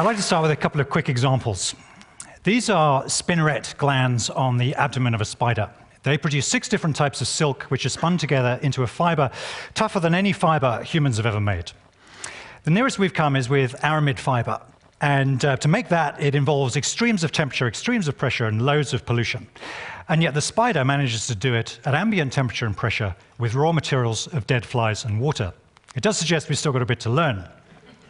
I'd like to start with a couple of quick examples. These are spinneret glands on the abdomen of a spider. They produce six different types of silk, which are spun together into a fiber tougher than any fiber humans have ever made. The nearest we've come is with aramid fiber. And uh, to make that, it involves extremes of temperature, extremes of pressure, and loads of pollution. And yet the spider manages to do it at ambient temperature and pressure with raw materials of dead flies and water. It does suggest we've still got a bit to learn.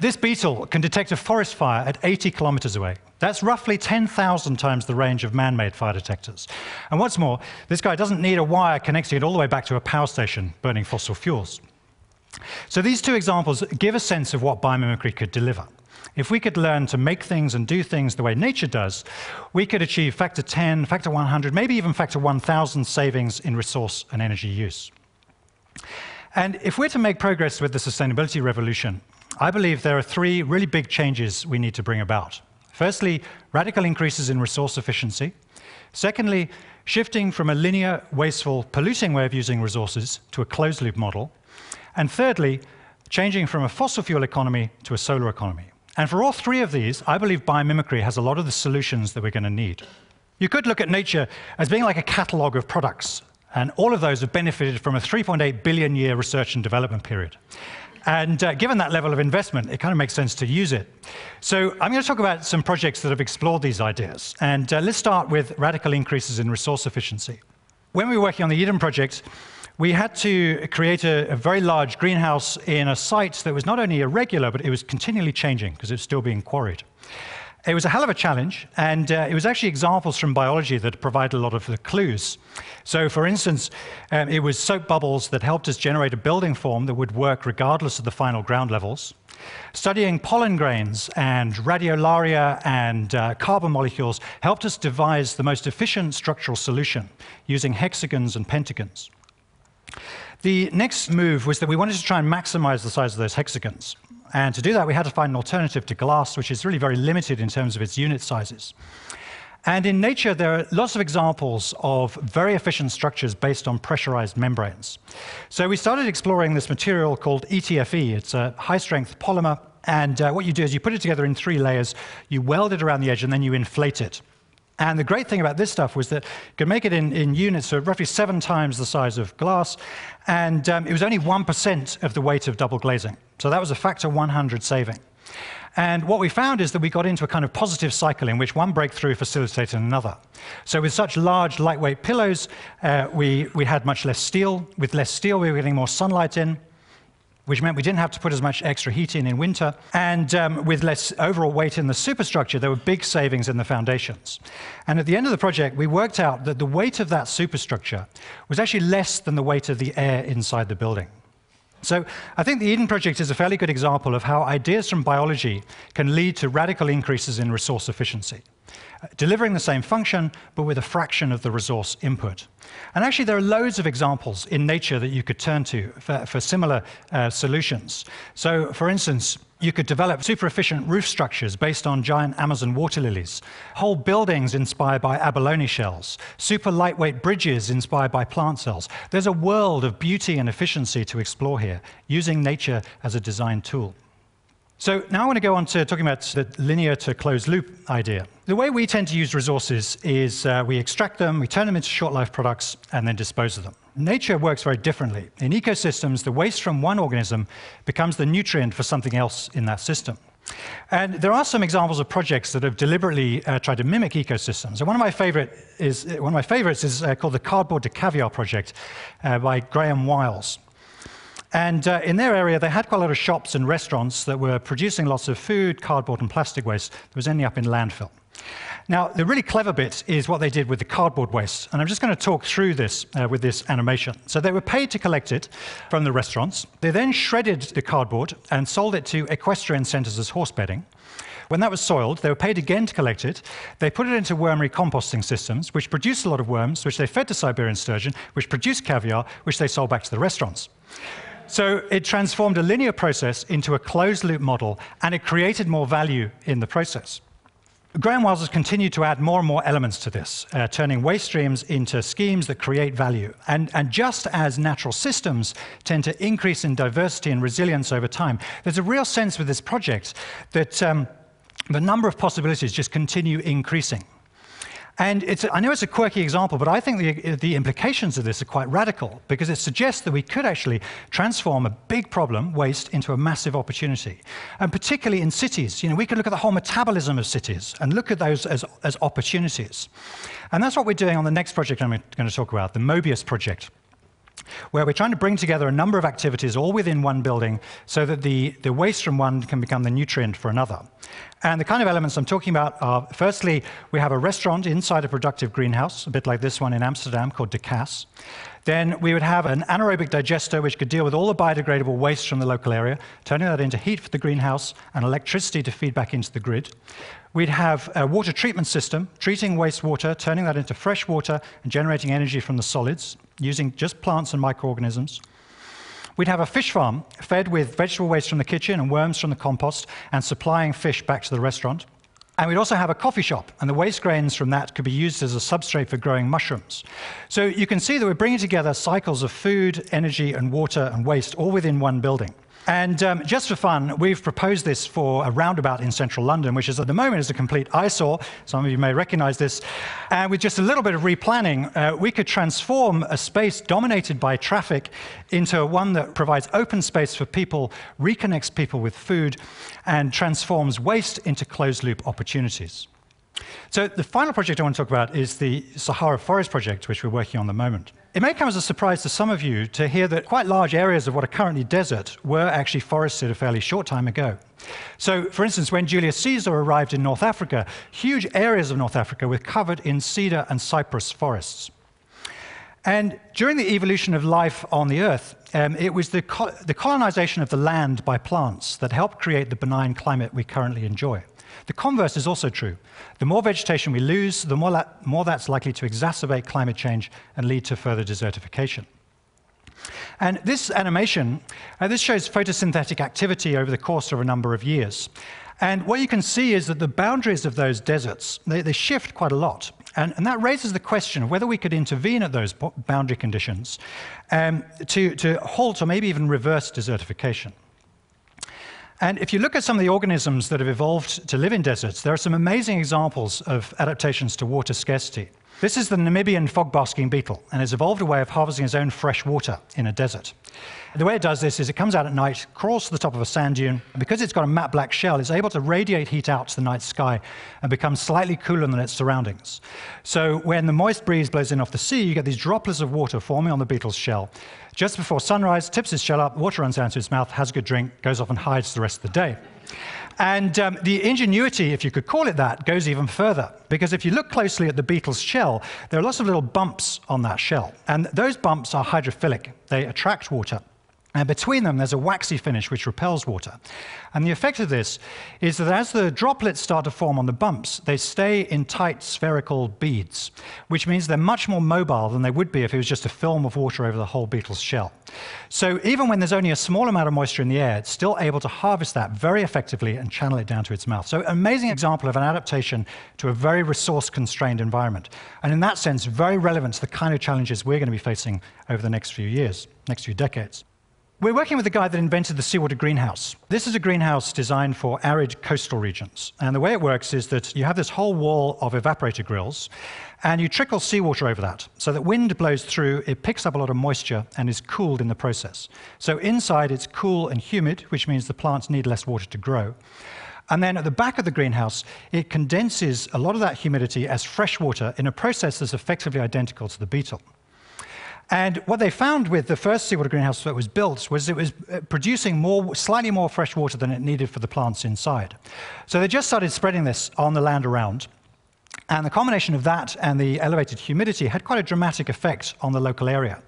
This beetle can detect a forest fire at 80 kilometers away. That's roughly 10,000 times the range of man-made fire detectors. And what's more, this guy doesn't need a wire connecting it all the way back to a power station burning fossil fuels. So these two examples give a sense of what biomimicry could deliver. If we could learn to make things and do things the way nature does, we could achieve factor 10, factor 100, maybe even factor 1,000 savings in resource and energy use. And if we're to make progress with the sustainability revolution, I believe there are three really big changes we need to bring about. Firstly, radical increases in resource efficiency. Secondly, shifting from a linear, wasteful, polluting way of using resources to a closed-loop model. And thirdly, changing from a fossil fuel economy to a solar economy. And for all three of these, I believe biomimicry has a lot of the solutions that we're going to need. You could look at nature as being like a catalog of products, and all of those have benefited from a 3.8 billion year research and development period. And uh, given that level of investment, it kind of makes sense to use it. So I'm going to talk about some projects that have explored these ideas. And uh, let's start with radical increases in resource efficiency. When we were working on the Eden project, we had to create a, a, very large greenhouse in a site that was not only irregular, but it was continually changing because it was still being quarried. It was a hell of a challenge, and uh, it was actually examples from biology that provide a lot of the clues. So, for instance, um, it was soap bubbles that helped us generate a building form that would work regardless of the final ground levels. Studying pollen grains and radiolaria and uh, carbon molecules helped us devise the most efficient structural solution using hexagons and pentagons. The next move was that we wanted to try and maximize the size of those hexagons. And to do that, we had to find an alternative to glass, which is really very limited in terms of its unit sizes. And in nature, there are lots of examples of very efficient structures based on pressurized membranes. So we started exploring this material called ETFE. It's a high-strength polymer, and uh, what you do is you put it together in three layers, you weld it around the edge, and then you inflate it. And the great thing about this stuff was that you could make it in, in units, so roughly seven times the size of glass, and um, it was only 1% of the weight of double glazing. So that was a factor 100 saving. And what we found is that we got into a kind of positive cycle in which one breakthrough facilitated another. So with such large, lightweight pillows, uh, we, we had much less steel. With less steel, we were getting more sunlight in which meant we didn't have to put as much extra heat in in winter. And um, with less overall weight in the superstructure, there were big savings in the foundations. And at the end of the project, we worked out that the weight of that superstructure was actually less than the weight of the air inside the building. So I think the Eden Project is a fairly good example of how ideas from biology can lead to radical increases in resource efficiency delivering the same function, but with a fraction of the resource input. And actually, there are loads of examples in nature that you could turn to for, for similar uh, solutions. So, for instance, you could develop super efficient roof structures based on giant Amazon water lilies, whole buildings inspired by abalone shells, super lightweight bridges inspired by plant cells. There's a world of beauty and efficiency to explore here, using nature as a design tool. So now I want to go on to talking about the linear to closed loop idea. The way we tend to use resources is uh, we extract them, we turn them into short life products, and then dispose of them. Nature works very differently. In ecosystems, the waste from one organism becomes the nutrient for something else in that system. And there are some examples of projects that have deliberately uh, tried to mimic ecosystems. And one of my favorite is one of my favorites is uh, called the Cardboard to Caviar project uh, by Graham Wiles. And uh, in their area, they had quite a lot of shops and restaurants that were producing lots of food, cardboard, and plastic waste that was ending up in landfill. Now, the really clever bit is what they did with the cardboard waste. And I'm just going to talk through this uh, with this animation. So they were paid to collect it from the restaurants. They then shredded the cardboard and sold it to equestrian centers as horse bedding. When that was soiled, they were paid again to collect it. They put it into wormery composting systems, which produced a lot of worms, which they fed to Siberian sturgeon, which produced caviar, which they sold back to the restaurants. So it transformed a linear process into a closed loop model, and it created more value in the process. Graham Wiles has continued to add more and more elements to this, uh, turning waste streams into schemes that create value. And, and, just as natural systems tend to increase in diversity and resilience over time, there's a real sense with this project that um, the number of possibilities just continue increasing. And I know it's a quirky example, but I think the, the implications of this are quite radical because it suggests that we could actually transform a big problem, waste, into a massive opportunity. And particularly in cities, you know, we could look at the whole metabolism of cities and look at those as, as opportunities. And that's what we're doing on the next project I'm going to talk about, the Mobius project where we're trying to bring together a number of activities all within one building so that the, the waste from one can become the nutrient for another. And the kind of elements I'm talking about are, firstly, we have a restaurant inside a productive greenhouse, a bit like this one in Amsterdam called De Kas. Then we would have an anaerobic digester which could deal with all the biodegradable waste from the local area, turning that into heat for the greenhouse and electricity to feed back into the grid. We'd have a water treatment system, treating wastewater, turning that into fresh water and generating energy from the solids, using just plants and microorganisms. We'd have a fish farm fed with vegetable waste from the kitchen and worms from the compost and supplying fish back to the restaurant. And we'd also have a coffee shop, and the waste grains from that could be used as a substrate for growing mushrooms. So you can see that we're bringing together cycles of food, energy, and water and waste all within one building. And um, just for fun, we've proposed this for a roundabout in central London, which is at the moment is a complete eyesore. Some of you may recognize this. And with just a little bit of replanning, uh, we could transform a space dominated by traffic into one that provides open space for people, reconnects people with food, and transforms waste into closed loop opportunities. So the final project I want to talk about is the Sahara Forest Project, which we're working on at the moment. It may come as a surprise to some of you to hear that quite large areas of what are currently desert were actually forested a fairly short time ago. So, for instance, when Julius Caesar arrived in North Africa, huge areas of North Africa were covered in cedar and cypress forests. And during the evolution of life on the Earth, um, it was the, co the colonization of the land by plants that helped create the benign climate we currently enjoy. The converse is also true. The more vegetation we lose, the more, more that's likely to exacerbate climate change and lead to further desertification. And this animation, uh, this shows photosynthetic activity over the course of a number of years. And what you can see is that the boundaries of those deserts, they, they shift quite a lot. And, and, that raises the question of whether we could intervene at those boundary conditions um, to, to halt or maybe even reverse desertification. And if you look at some of the organisms that have evolved to live in deserts, there are some amazing examples of adaptations to water scarcity. This is the Namibian fog basking beetle, and has evolved a way of harvesting its own fresh water in a desert. The way it does this is it comes out at night, crawls to the top of a sand dune, and because it's got a matte black shell, it's able to radiate heat out to the night sky and become slightly cooler than its surroundings. So when the moist breeze blows in off the sea, you get these droplets of water forming on the beetle's shell. Just before sunrise, tips its shell up, water runs down to its mouth, has a good drink, goes off and hides the rest of the day. And um, the ingenuity, if you could call it that, goes even further. Because if you look closely at the beetle's shell, there are lots of little bumps on that shell. And those bumps are hydrophilic. They attract water. And between them, there's a waxy finish which repels water. And the effect of this is that as the droplets start to form on the bumps, they stay in tight spherical beads, which means they're much more mobile than they would be if it was just a film of water over the whole beetle's shell. So even when there's only a small amount of moisture in the air, it's still able to harvest that very effectively and channel it down to its mouth. So amazing example of an adaptation to a very resource-constrained environment. And in that sense, very relevant to the kind of challenges we're going to be facing over the next few years, next few decades. We're working with the guy that invented the seawater greenhouse. This is a greenhouse designed for arid coastal regions. And the way it works is that you have this whole wall of evaporator grills, and you trickle seawater over that. So that wind blows through, it picks up a lot of moisture, and is cooled in the process. So inside, it's cool and humid, which means the plants need less water to grow. And then at the back of the greenhouse, it condenses a lot of that humidity as fresh water in a process that's effectively identical to the beetle. And what they found with the first seawater greenhouse that was built was it was uh, producing more, slightly more fresh water than it needed for the plants inside. So they just started spreading this on the land around. And the combination of that and the elevated humidity had quite a dramatic effect on the local area.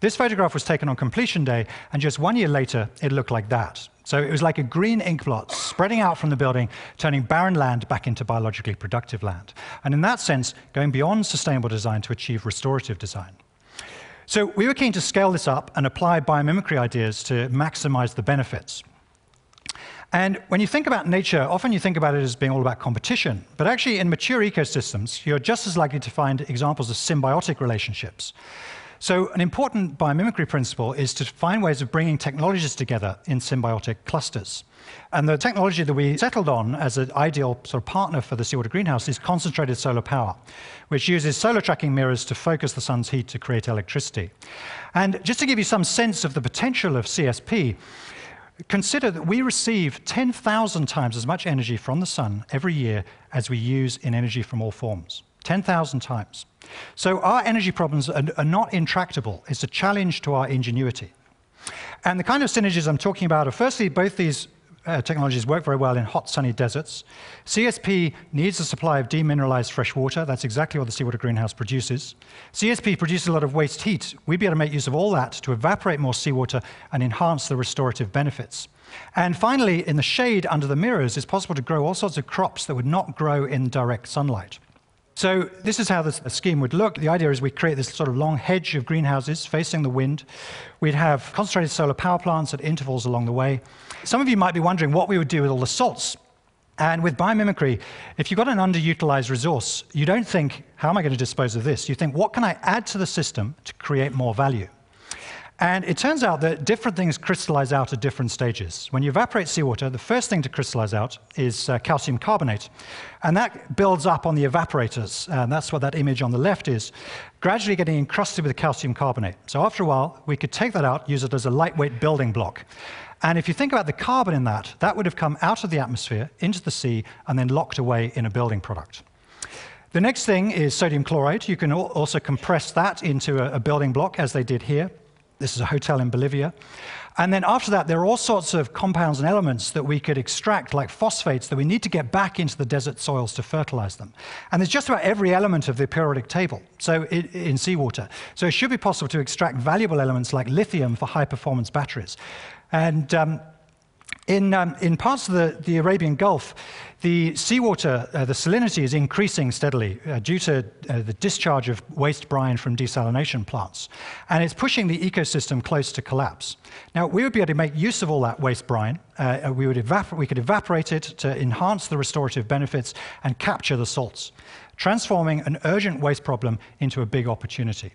This photograph was taken on completion day, and just one year later, it looked like that. So it was like a green ink blot spreading out from the building, turning barren land back into biologically productive land. And in that sense, going beyond sustainable design to achieve restorative design. So we were keen to scale this up and apply biomimicry ideas to maximize the benefits. And when you think about nature, often you think about it as being all about competition. But actually, in mature ecosystems, you're just as likely to find examples of symbiotic relationships. So an important biomimicry principle is to find ways of bringing technologies together in symbiotic clusters. And the technology that we settled on as an ideal sort of partner for the seawater greenhouse is concentrated solar power, which uses solar tracking mirrors to focus the sun's heat to create electricity. And just to give you some sense of the potential of CSP, consider that we receive 10,000 times as much energy from the sun every year as we use in energy from all forms. 10,000 times. So our energy problems are, are not intractable. It's a challenge to our ingenuity. And the kind of synergies I'm talking about are firstly, both these uh, technologies work very well in hot, sunny deserts. CSP needs a supply of demineralized fresh water. That's exactly what the seawater greenhouse produces. CSP produces a lot of waste heat. We'd be able to make use of all that to evaporate more seawater and enhance the restorative benefits. And finally, in the shade under the mirrors, it's possible to grow all sorts of crops that would not grow in direct sunlight. So this is how the scheme would look. The idea is we create this sort of long hedge of greenhouses facing the wind. We'd have concentrated solar power plants at intervals along the way. Some of you might be wondering what we would do with all the salts. And with biomimicry, if you've got an underutilized resource, you don't think, how am I going to dispose of this? You think, what can I add to the system to create more value? And it turns out that different things crystallize out at different stages. When you evaporate seawater, the first thing to crystallize out is uh, calcium carbonate. And that builds up on the evaporators. And that's what that image on the left is, gradually getting encrusted with calcium carbonate. So after a while, we could take that out, use it as a lightweight building block. And if you think about the carbon in that, that would have come out of the atmosphere into the sea and then locked away in a building product. The next thing is sodium chloride. You can also compress that into a building block, as they did here. This is a hotel in Bolivia. And then after that, there are all sorts of compounds and elements that we could extract, like phosphates, that we need to get back into the desert soils to fertilize them. And there's just about every element of the periodic table so in seawater. So it should be possible to extract valuable elements like lithium for high performance batteries. And um, in, um, in parts of the, the Arabian Gulf, the seawater, uh, the salinity is increasing steadily uh, due to uh, the discharge of waste brine from desalination plants. And it's pushing the ecosystem close to collapse. Now, we would be able to make use of all that waste brine. Uh, we, would we could evaporate it to enhance the restorative benefits and capture the salts, transforming an urgent waste problem into a big opportunity.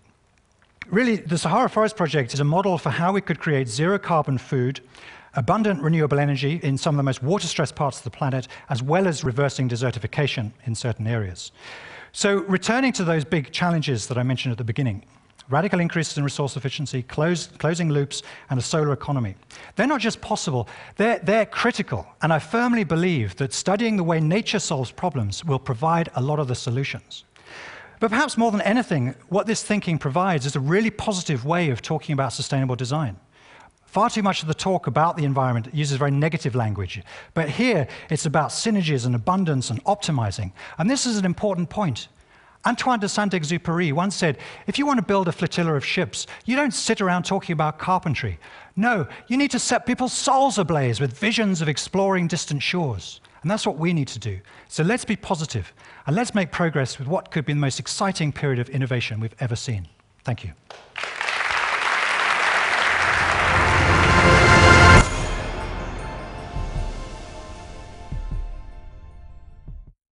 Really, the Sahara Forest Project is a model for how we could create zero carbon food abundant renewable energy in some of the most water-stressed parts of the planet, as well as reversing desertification in certain areas. So returning to those big challenges that I mentioned at the beginning, radical increases in resource efficiency, close, closing loops, and a solar economy. They're not just possible, they're, they're critical. And I firmly believe that studying the way nature solves problems will provide a lot of the solutions. But perhaps more than anything, what this thinking provides is a really positive way of talking about sustainable design. Far too much of the talk about the environment uses very negative language. But here, it's about synergies and abundance and optimizing. And this is an important point. Antoine de Saint-Exupéry once said, if you want to build a flotilla of ships, you don't sit around talking about carpentry. No, you need to set people's souls ablaze with visions of exploring distant shores. And that's what we need to do. So let's be positive, and let's make progress with what could be the most exciting period of innovation we've ever seen. Thank you.